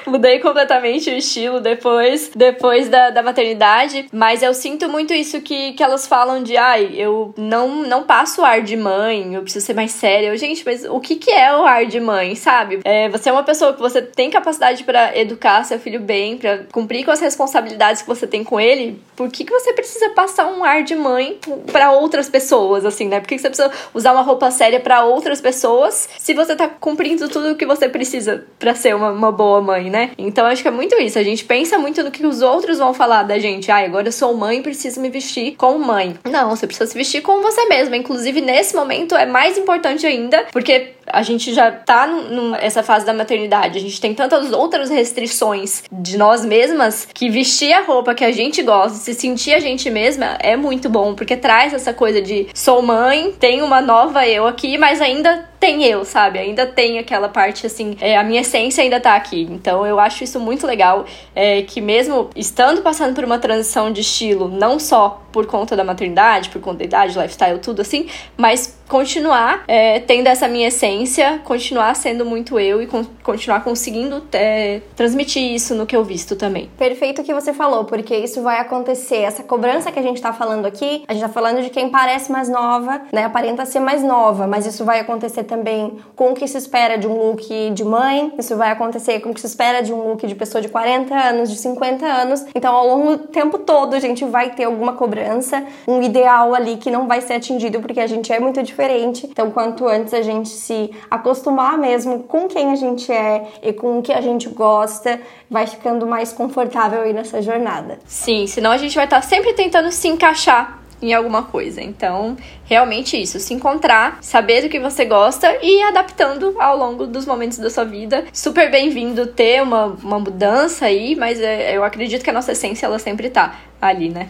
B: mudei completamente o estilo depois, depois da, da maternidade. Mas eu sinto muito isso que, que elas falam de, ai, eu não, não passo ar de mãe, eu preciso ser mais séria. Eu, gente, mas o que, que é o ar de mãe, sabe? É, você é uma pessoa que você tem capacidade para educar seu filho bem, para cumprir com as responsabilidades que você tem com ele. Por que, que você precisa passar um ar de mãe para outras pessoas, assim, né? Por que, que você precisa usar uma roupa séria para outras pessoas se você tá cumprindo tudo o que você precisa para ser uma, uma boa mãe, né? Então acho que é muito isso. A gente pensa muito no que os outros vão falar da gente. Ai, agora eu sou mãe, preciso preciso me vestir como mãe. Não, você precisa se vestir como você mesma. Inclusive, nesse momento é mais importante ainda, porque a gente já tá nessa fase da maternidade, a gente tem tantas outras restrições de nós mesmas que vestir a roupa que a gente gosta, se sentir a gente mesma é muito bom, porque traz essa coisa de sou mãe, tenho uma nova eu aqui, mas ainda tem eu, sabe? Ainda tem aquela parte assim, é, a minha essência ainda tá aqui. Então eu acho isso muito legal, é, que mesmo estando passando por uma transição de estilo, não só por conta da maternidade, por conta da idade, lifestyle, tudo assim, mas continuar é, tendo essa minha essência, continuar sendo muito eu e con continuar conseguindo é, transmitir isso no que eu visto também.
A: Perfeito o que você falou, porque isso vai acontecer. Essa cobrança que a gente tá falando aqui, a gente tá falando de quem parece mais nova, né? Aparenta ser mais nova, mas isso vai acontecer também com o que se espera de um look de mãe, isso vai acontecer com o que se espera de um look de pessoa de 40 anos, de 50 anos. Então, ao longo do tempo todo, a gente vai ter alguma cobrança, um ideal ali que não vai ser atingido porque a gente é muito diferente. Então, quanto antes a gente se acostumar mesmo com quem a gente é e com o que a gente gosta, vai ficando mais confortável aí nessa jornada.
B: Sim, senão a gente vai estar sempre tentando se encaixar em alguma coisa. Então, realmente isso, se encontrar, saber do que você gosta e ir adaptando ao longo dos momentos da sua vida. Super bem-vindo ter uma, uma mudança aí, mas é, eu acredito que a nossa essência ela sempre tá ali, né?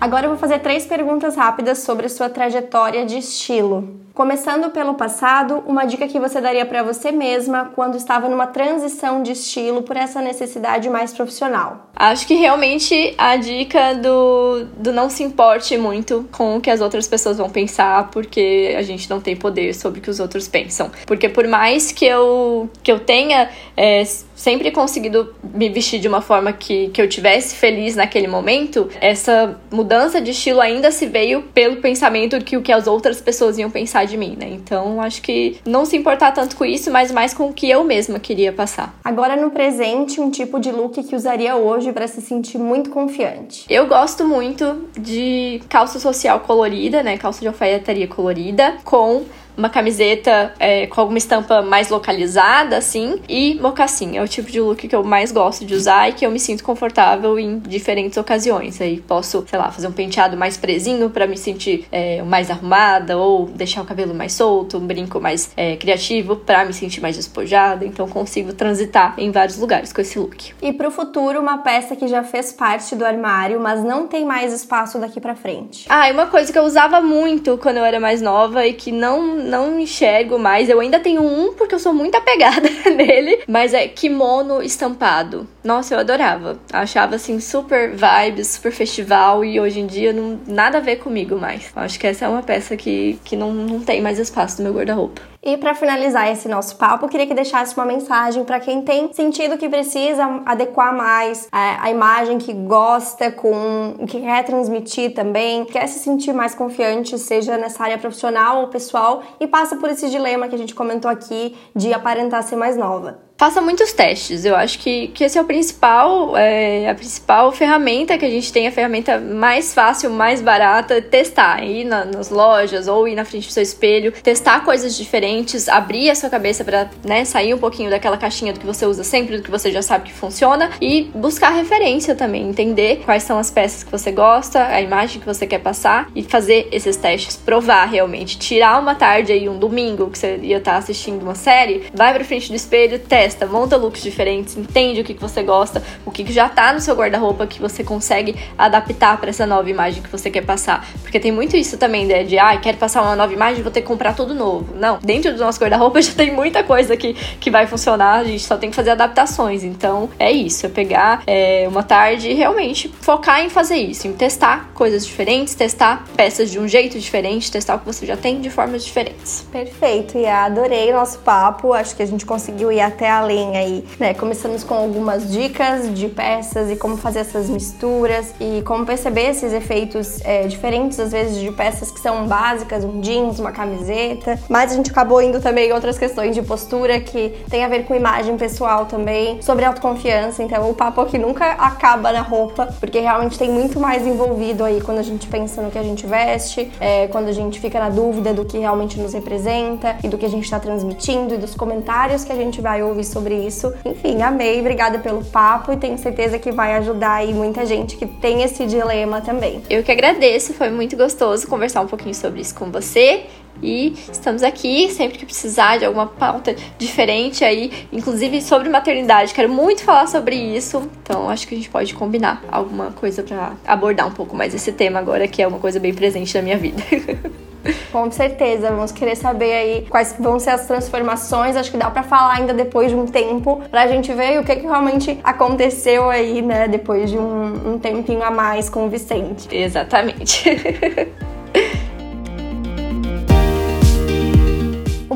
A: Agora eu vou fazer três perguntas rápidas sobre sua trajetória de estilo. Começando pelo passado, uma dica que você daria para você mesma quando estava numa transição de estilo por essa necessidade mais profissional?
B: Acho que realmente a dica do, do não se importe muito com o que as outras pessoas vão pensar, porque a gente não tem poder sobre o que os outros pensam. Porque por mais que eu, que eu tenha é, sempre conseguido me vestir de uma forma que, que eu tivesse feliz naquele momento, essa mudança de estilo ainda se veio pelo pensamento que o que as outras pessoas iam pensar de mim, né? Então, acho que não se importar tanto com isso, mas mais com o que eu mesma queria passar.
A: Agora, no presente, um tipo de look que usaria hoje para se sentir muito confiante?
B: Eu gosto muito de calça social colorida, né? Calça de alfaiataria colorida, com uma camiseta é, com alguma estampa mais localizada, assim, e mocassim. É o tipo de look que eu mais gosto de usar e que eu me sinto confortável em diferentes ocasiões. Aí posso, sei lá, fazer um penteado mais presinho para me sentir é, mais arrumada, ou deixar o cabelo mais solto, um brinco mais é, criativo para me sentir mais despojada. Então consigo transitar em vários lugares com esse look.
A: E pro futuro, uma peça que já fez parte do armário, mas não tem mais espaço daqui para frente.
B: Ah, e uma coisa que eu usava muito quando eu era mais nova e que não não enxergo mais. Eu ainda tenho um porque eu sou muito apegada nele, mas é kimono estampado. Nossa, eu adorava. Achava assim super vibes, super festival e hoje em dia não nada a ver comigo mais. Acho que essa é uma peça que, que não, não tem mais espaço no meu guarda-roupa.
A: E para finalizar esse nosso papo, queria que deixasse uma mensagem para quem tem sentido que precisa adequar mais a, a, imagem que gosta com o que quer transmitir também, quer se sentir mais confiante, seja nessa área profissional ou pessoal, e passa por esse dilema que a gente comentou aqui de aparentar ser mais nova
B: faça muitos testes. Eu acho que, que esse é o principal, é, a principal ferramenta que a gente tem, a ferramenta mais fácil, mais barata, testar. Ir na, nas lojas ou ir na frente do seu espelho, testar coisas diferentes, abrir a sua cabeça para né, sair um pouquinho daquela caixinha do que você usa sempre, do que você já sabe que funciona e buscar referência também, entender quais são as peças que você gosta, a imagem que você quer passar e fazer esses testes, provar realmente, tirar uma tarde aí, um domingo que você ia estar assistindo uma série, vai para frente do espelho, testa monta looks diferentes, entende o que, que você gosta, o que, que já tá no seu guarda-roupa que você consegue adaptar para essa nova imagem que você quer passar. Porque tem muito isso também, né? De, ah, quero passar uma nova imagem, vou ter que comprar tudo novo. Não, dentro do nosso guarda-roupa já tem muita coisa que, que vai funcionar, a gente só tem que fazer adaptações. Então, é isso, é pegar é, uma tarde e realmente focar em fazer isso, em testar coisas diferentes, testar peças de um jeito diferente, testar o que você já tem de formas diferentes.
A: Perfeito, e adorei nosso papo, acho que a gente conseguiu ir até a além aí, né? Começamos com algumas dicas de peças e como fazer essas misturas e como perceber esses efeitos é, diferentes, às vezes, de peças que são básicas, um jeans, uma camiseta. Mas a gente acabou indo também em outras questões de postura que tem a ver com imagem pessoal também, sobre autoconfiança. Então o papo aqui nunca acaba na roupa, porque realmente tem muito mais envolvido aí quando a gente pensa no que a gente veste, é, quando a gente fica na dúvida do que realmente nos representa e do que a gente está transmitindo e dos comentários que a gente vai ouvir sobre isso. Enfim, amei, obrigada pelo papo e tenho certeza que vai ajudar aí muita gente que tem esse dilema também.
B: Eu que agradeço, foi muito gostoso conversar um pouquinho sobre isso com você. E estamos aqui sempre que precisar de alguma pauta diferente aí, inclusive sobre maternidade. Quero muito falar sobre isso, então acho que a gente pode combinar alguma coisa para abordar um pouco mais esse tema agora, que é uma coisa bem presente na minha vida.
A: Com certeza, vamos querer saber aí quais vão ser as transformações. Acho que dá para falar ainda depois de um tempo, pra gente ver o que, que realmente aconteceu aí, né, depois de um, um tempinho a mais com o Vicente.
B: Exatamente.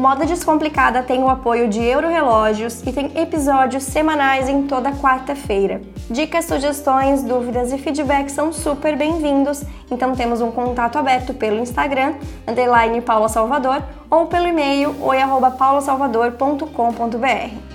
A: Moda Descomplicada tem o apoio de Eurorelógios e tem episódios semanais em toda quarta-feira. Dicas, sugestões, dúvidas e feedback são super bem-vindos, então temos um contato aberto pelo Instagram, underline Paula Salvador, ou pelo e-mail oi.paulasalvador.com.br.